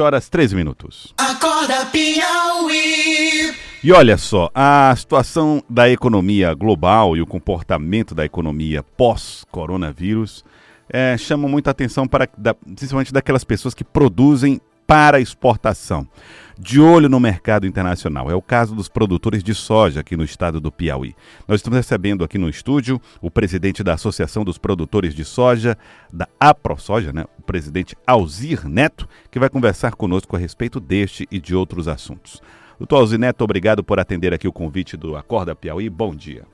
horas 13 minutos. Acorda Piauí. E olha só, a situação da economia global e o comportamento da economia pós-coronavírus é, chamam muita atenção para, da, principalmente daquelas pessoas que produzem para exportação. De olho no mercado internacional. É o caso dos produtores de soja aqui no estado do Piauí. Nós estamos recebendo aqui no estúdio o presidente da Associação dos Produtores de Soja, da AproSoja, né? o presidente Alzir Neto, que vai conversar conosco a respeito deste e de outros assuntos. Doutor Alzir Neto, obrigado por atender aqui o convite do Acorda Piauí. Bom dia.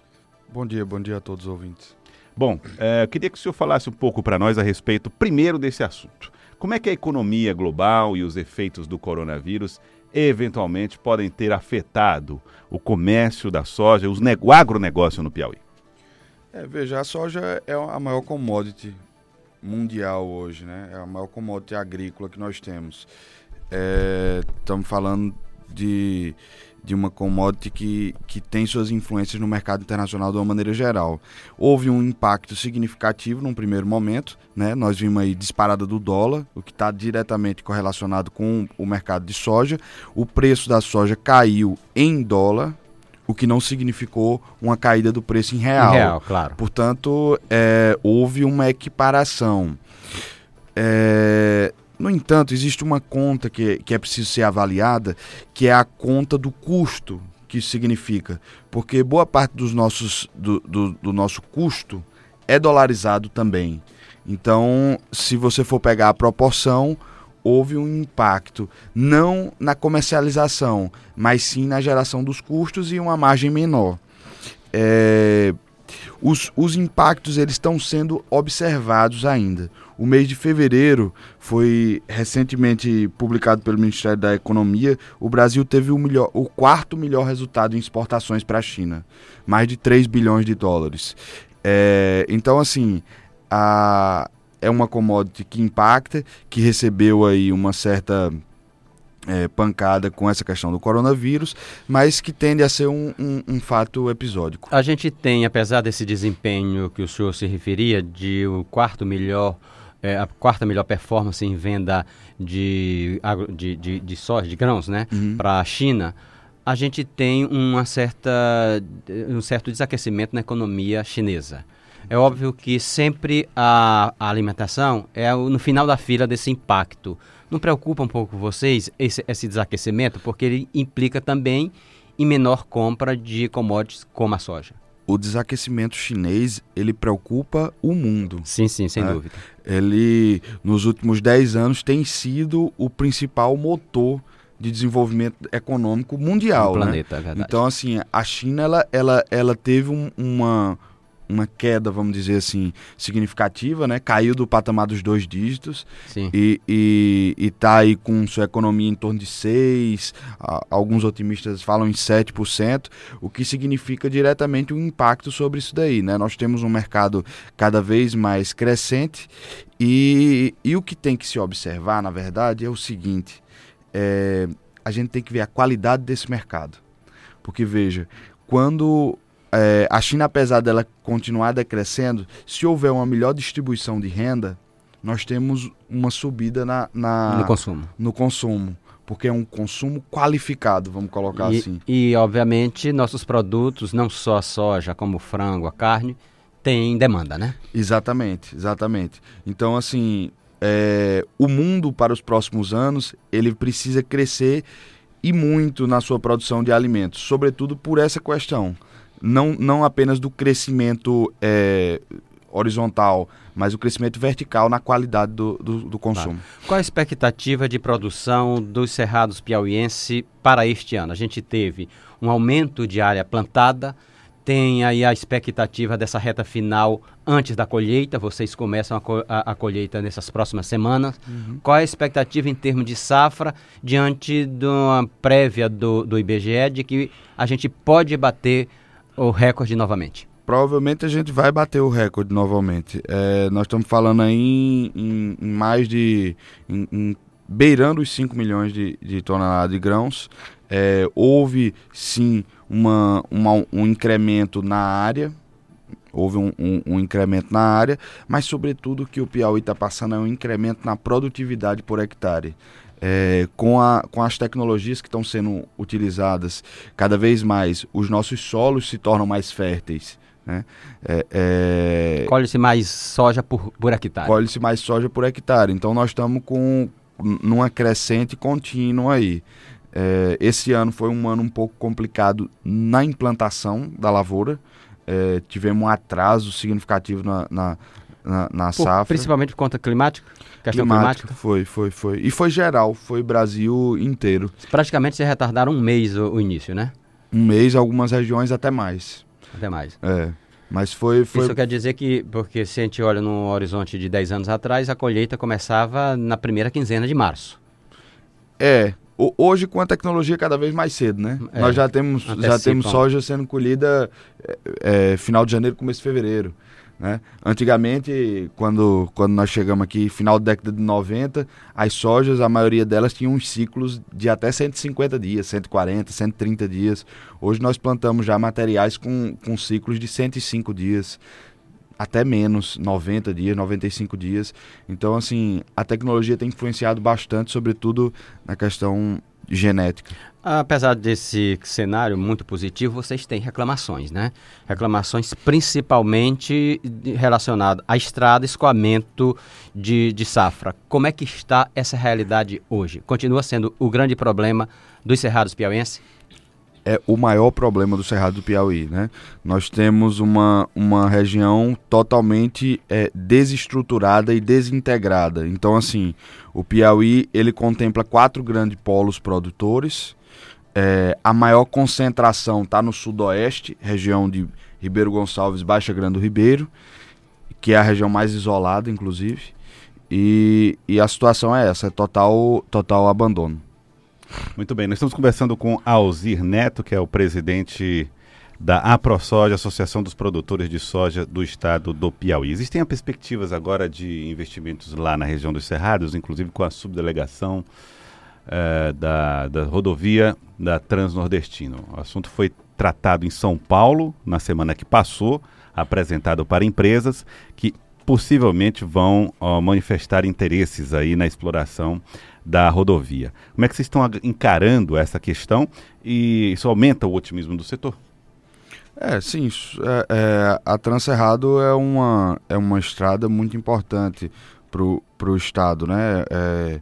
Bom dia, bom dia a todos os ouvintes. Bom, é, eu queria que o senhor falasse um pouco para nós a respeito, primeiro, desse assunto. Como é que a economia global e os efeitos do coronavírus eventualmente podem ter afetado o comércio da soja, os o agronegócio no Piauí? É, veja, a soja é a maior commodity mundial hoje, né? É a maior commodity agrícola que nós temos. Estamos é, falando de de uma commodity que, que tem suas influências no mercado internacional de uma maneira geral. Houve um impacto significativo num primeiro momento, né? nós vimos aí disparada do dólar, o que está diretamente correlacionado com o mercado de soja. O preço da soja caiu em dólar, o que não significou uma caída do preço em real. Em real, claro. Portanto, é, houve uma equiparação. É, no entanto, existe uma conta que, que é preciso ser avaliada, que é a conta do custo que isso significa. Porque boa parte dos nossos, do, do, do nosso custo é dolarizado também. Então, se você for pegar a proporção, houve um impacto não na comercialização, mas sim na geração dos custos e uma margem menor. É, os, os impactos eles estão sendo observados ainda. O mês de fevereiro foi recentemente publicado pelo Ministério da Economia. O Brasil teve o, melhor, o quarto melhor resultado em exportações para a China, mais de 3 bilhões de dólares. É, então, assim, a, é uma commodity que impacta, que recebeu aí uma certa é, pancada com essa questão do coronavírus, mas que tende a ser um, um, um, fato episódico. A gente tem, apesar desse desempenho que o senhor se referia, de o quarto melhor, é, a quarta melhor performance em venda de, de, de, de soja, de grãos, né, uhum. para a China, a gente tem uma certa, um certo desaquecimento na economia chinesa. É óbvio que sempre a, a alimentação é no final da fila desse impacto. Não preocupa um pouco vocês esse, esse desaquecimento, porque ele implica também em menor compra de commodities como a soja o desaquecimento chinês ele preocupa o mundo. Sim, sim, sem né? dúvida. Ele, nos últimos 10 anos, tem sido o principal motor de desenvolvimento econômico mundial. No né? planeta, é verdade. Então, assim, a China ela, ela, ela teve um, uma, uma queda, vamos dizer assim, significativa, né? Caiu do patamar dos dois dígitos Sim. e está aí com sua economia em torno de 6%, alguns otimistas falam em 7%, o que significa diretamente um impacto sobre isso daí, né? Nós temos um mercado cada vez mais crescente e, e o que tem que se observar, na verdade, é o seguinte, é, a gente tem que ver a qualidade desse mercado. Porque, veja, quando é, a China, apesar dela continuar decrescendo, se houver uma melhor distribuição de renda, nós temos uma subida na, na no consumo. No consumo porque é um consumo qualificado, vamos colocar e, assim. E, obviamente, nossos produtos, não só a soja, como o frango, a carne, têm demanda, né? Exatamente, exatamente. Então, assim, é, o mundo para os próximos anos, ele precisa crescer e muito na sua produção de alimentos, sobretudo por essa questão não, não apenas do crescimento é, horizontal, mas o crescimento vertical na qualidade do, do, do consumo. Claro. Qual a expectativa de produção dos cerrados piauiense para este ano? A gente teve um aumento de área plantada, tem aí a expectativa dessa reta final antes da colheita, vocês começam a, co a, a colheita nessas próximas semanas. Uhum. Qual a expectativa em termos de safra diante de uma prévia do, do IBGE de que a gente pode bater o recorde novamente? Provavelmente a gente vai bater o recorde novamente. É, nós estamos falando aí em, em mais de. Em, em, beirando os 5 milhões de, de toneladas de grãos. É, houve sim uma, uma, um incremento na área, houve um, um, um, incremento na área, mas sobretudo o que o Piauí está passando é um incremento na produtividade por hectare. É, com, a, com as tecnologias que estão sendo utilizadas cada vez mais, os nossos solos se tornam mais férteis. Né? É, é... Colhe-se mais soja por, por hectare. Colhe-se mais soja por hectare. Então nós estamos com numa crescente contínua aí. É, esse ano foi um ano um pouco complicado na implantação da lavoura. É, tivemos um atraso significativo na, na, na, na safra. Principalmente por conta climática? Questão climática, climática? Foi, foi, foi. E foi geral, foi Brasil inteiro. Praticamente se retardaram um mês o, o início, né? Um mês, algumas regiões até mais. Até mais. É. Mas foi, foi. Isso quer dizer que, porque se a gente olha no horizonte de 10 anos atrás, a colheita começava na primeira quinzena de março. É. Hoje, com a tecnologia cada vez mais cedo, né? É, Nós já temos, já temos soja sendo colhida é, é, final de janeiro, começo de fevereiro. Né? Antigamente, quando, quando nós chegamos aqui, final da década de 90, as sojas, a maioria delas tinham uns ciclos de até 150 dias, 140, 130 dias. Hoje nós plantamos já materiais com, com ciclos de 105 dias, até menos, 90 dias, 95 dias. Então, assim, a tecnologia tem influenciado bastante, sobretudo na questão genética. Apesar desse cenário muito positivo, vocês têm reclamações, né? Reclamações principalmente relacionadas à estrada, escoamento de, de safra. Como é que está essa realidade hoje? Continua sendo o grande problema dos cerrados piauienses? é o maior problema do Cerrado do Piauí. Né? Nós temos uma, uma região totalmente é, desestruturada e desintegrada. Então, assim, o Piauí ele contempla quatro grandes polos produtores. É, a maior concentração está no sudoeste, região de Ribeiro Gonçalves, Baixa Grande do Ribeiro, que é a região mais isolada, inclusive. E, e a situação é essa, é total, total abandono. Muito bem, nós estamos conversando com Alzir Neto, que é o presidente da AproSoja, Associação dos Produtores de Soja do Estado do Piauí. Existem perspectivas agora de investimentos lá na região dos Cerrados, inclusive com a subdelegação eh, da, da rodovia da Transnordestino. O assunto foi tratado em São Paulo na semana que passou, apresentado para empresas que possivelmente vão manifestar interesses aí na exploração da rodovia. Como é que vocês estão encarando essa questão e isso aumenta o otimismo do setor? É, sim. É, é, a Transerrado é uma, é uma estrada muito importante para o Estado, né? É,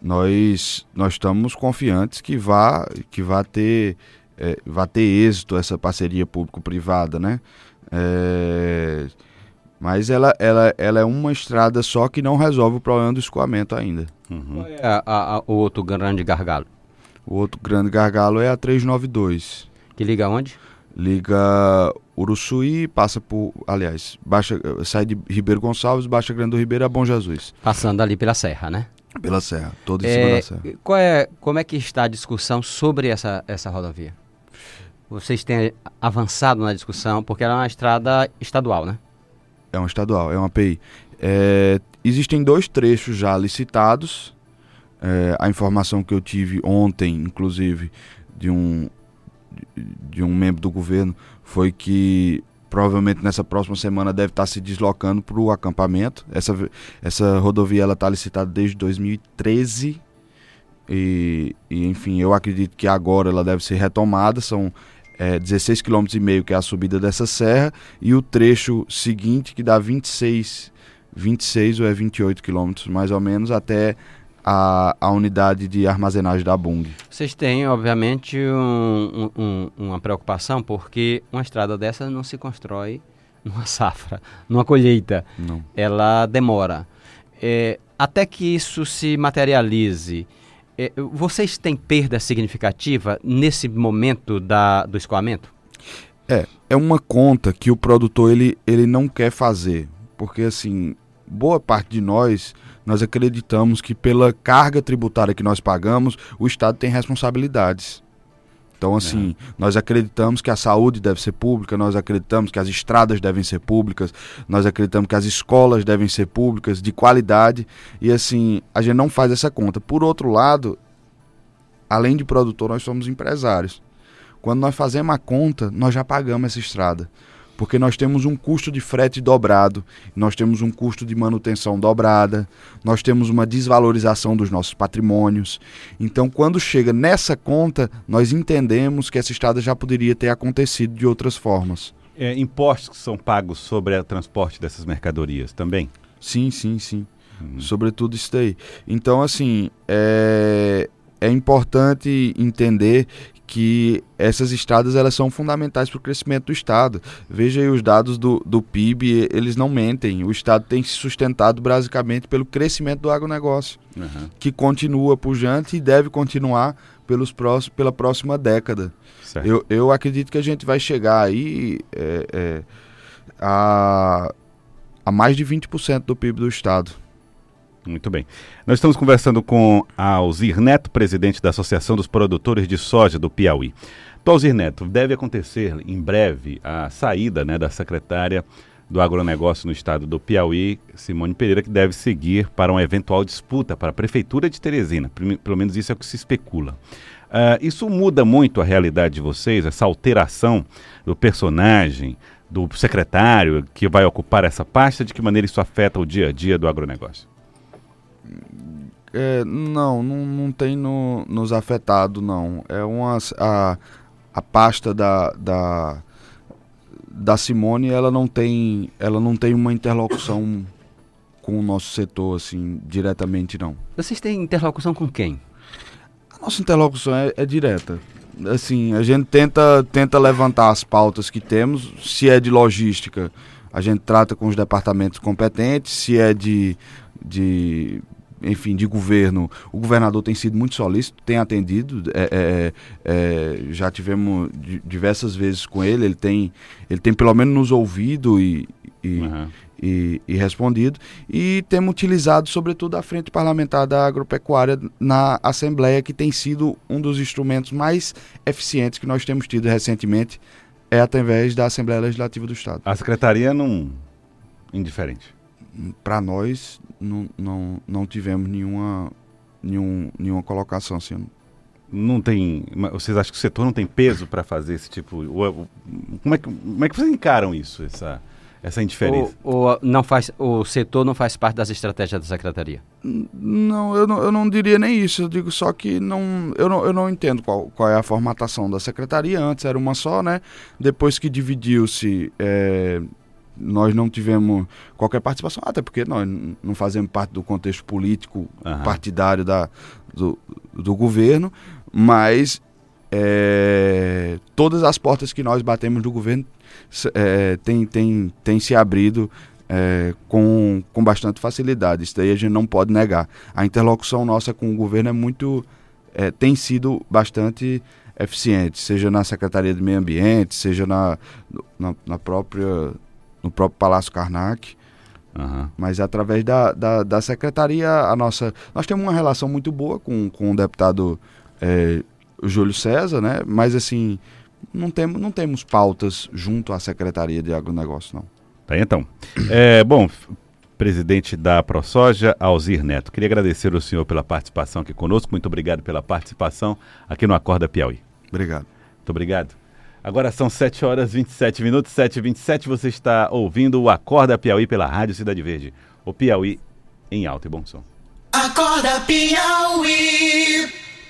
nós, nós estamos confiantes que vá, que vá ter, é, vá ter êxito essa parceria público-privada, né? É, mas ela, ela, ela é uma estrada só que não resolve o problema do escoamento ainda. Uhum. Qual é a, a, o outro grande gargalo? O outro grande gargalo é a 392. Que liga onde? Liga Uruçuí, passa por, aliás, baixa, sai de Ribeiro Gonçalves, Baixa Grande do Ribeiro a Bom Jesus. Passando ali pela serra, né? Pela serra, todo em é, cima da serra. Qual é, como é que está a discussão sobre essa, essa rodovia? Vocês têm avançado na discussão, porque ela é uma estrada estadual, né? É uma estadual, é uma API. É, existem dois trechos já licitados. É, a informação que eu tive ontem, inclusive, de um, de um membro do governo, foi que provavelmente nessa próxima semana deve estar se deslocando para o acampamento. Essa, essa rodovia ela está licitada desde 2013 e, e, enfim, eu acredito que agora ela deve ser retomada. São é, 16,5 km que é a subida dessa serra, e o trecho seguinte, que dá 26, 26 ou é 28 quilômetros mais ou menos, até a, a unidade de armazenagem da Bung. Vocês têm, obviamente, um, um, uma preocupação, porque uma estrada dessa não se constrói numa safra, numa colheita. Não. Ela demora. É, até que isso se materialize, é, vocês têm perda significativa nesse momento da, do escoamento? É, é uma conta que o produtor ele, ele não quer fazer, porque assim, boa parte de nós, nós acreditamos que pela carga tributária que nós pagamos, o Estado tem responsabilidades. Então, assim, é. nós acreditamos que a saúde deve ser pública, nós acreditamos que as estradas devem ser públicas, nós acreditamos que as escolas devem ser públicas, de qualidade, e assim, a gente não faz essa conta. Por outro lado, além de produtor, nós somos empresários. Quando nós fazemos a conta, nós já pagamos essa estrada. Porque nós temos um custo de frete dobrado, nós temos um custo de manutenção dobrada, nós temos uma desvalorização dos nossos patrimônios. Então, quando chega nessa conta, nós entendemos que essa estrada já poderia ter acontecido de outras formas. É, impostos que são pagos sobre o transporte dessas mercadorias também? Sim, sim, sim. Uhum. Sobretudo isso daí. Então, assim, é, é importante entender que essas estradas elas são fundamentais para o crescimento do Estado. Veja aí os dados do, do PIB, eles não mentem. O Estado tem se sustentado basicamente pelo crescimento do agronegócio, uhum. que continua pujante e deve continuar pelos próximos, pela próxima década. Eu, eu acredito que a gente vai chegar aí é, é, a, a mais de 20% do PIB do Estado. Muito bem. Nós estamos conversando com Alzir Neto, presidente da Associação dos Produtores de Soja do Piauí. Então, Alzir Neto, deve acontecer em breve a saída né, da secretária do agronegócio no estado do Piauí, Simone Pereira, que deve seguir para uma eventual disputa para a Prefeitura de Teresina. Pelo menos isso é o que se especula. Uh, isso muda muito a realidade de vocês, essa alteração do personagem, do secretário que vai ocupar essa pasta, de que maneira isso afeta o dia a dia do agronegócio? É, não, não, não tem no, nos afetado, não. É uma, a, a pasta da, da, da Simone, ela não tem, ela não tem uma interlocução com o nosso setor, assim, diretamente, não. Vocês têm interlocução com quem? A nossa interlocução é, é direta. Assim, a gente tenta, tenta levantar as pautas que temos, se é de logística, a gente trata com os departamentos competentes, se é de, de enfim, de governo, o governador tem sido muito solícito, tem atendido, é, é, é, já tivemos diversas vezes com ele, ele tem, ele tem pelo menos nos ouvido e, e, uhum. e, e respondido, e temos utilizado sobretudo a frente parlamentar da agropecuária na Assembleia, que tem sido um dos instrumentos mais eficientes que nós temos tido recentemente, é através da Assembleia Legislativa do Estado. A secretaria não indiferente para nós não, não, não tivemos nenhuma, nenhum, nenhuma colocação assim. Não tem. Vocês acham que o setor não tem peso para fazer esse tipo. Como é, que, como é que vocês encaram isso, essa, essa indiferença? O, o, não faz, o setor não faz parte das estratégias da secretaria? Não eu, não, eu não diria nem isso. Eu digo só que não, eu, não, eu não entendo qual, qual é a formatação da secretaria. Antes era uma só, né? Depois que dividiu-se. É, nós não tivemos qualquer participação, até porque nós não fazemos parte do contexto político uhum. partidário da, do, do governo, mas é, todas as portas que nós batemos do governo é, tem, tem, tem se abrido é, com, com bastante facilidade. Isso daí a gente não pode negar. A interlocução nossa com o governo é muito. É, tem sido bastante eficiente, seja na Secretaria de Meio Ambiente, seja na, na, na própria no próprio Palácio Karnak. Uhum. Mas através da, da, da, secretaria, a nossa. Nós temos uma relação muito boa com, com o deputado é, Júlio César, né? Mas assim, não temos, não temos pautas junto à Secretaria de Agronegócio, não. Tá, então. É, bom, presidente da ProSoja, Alzir Neto. Queria agradecer ao senhor pela participação aqui conosco. Muito obrigado pela participação aqui no Acorda Piauí. Obrigado. Muito obrigado. Agora são 7 horas 27 minutos, 7 e 27 Você está ouvindo o Acorda Piauí pela Rádio Cidade Verde. O Piauí em alto e bom som. Acorda Piauí.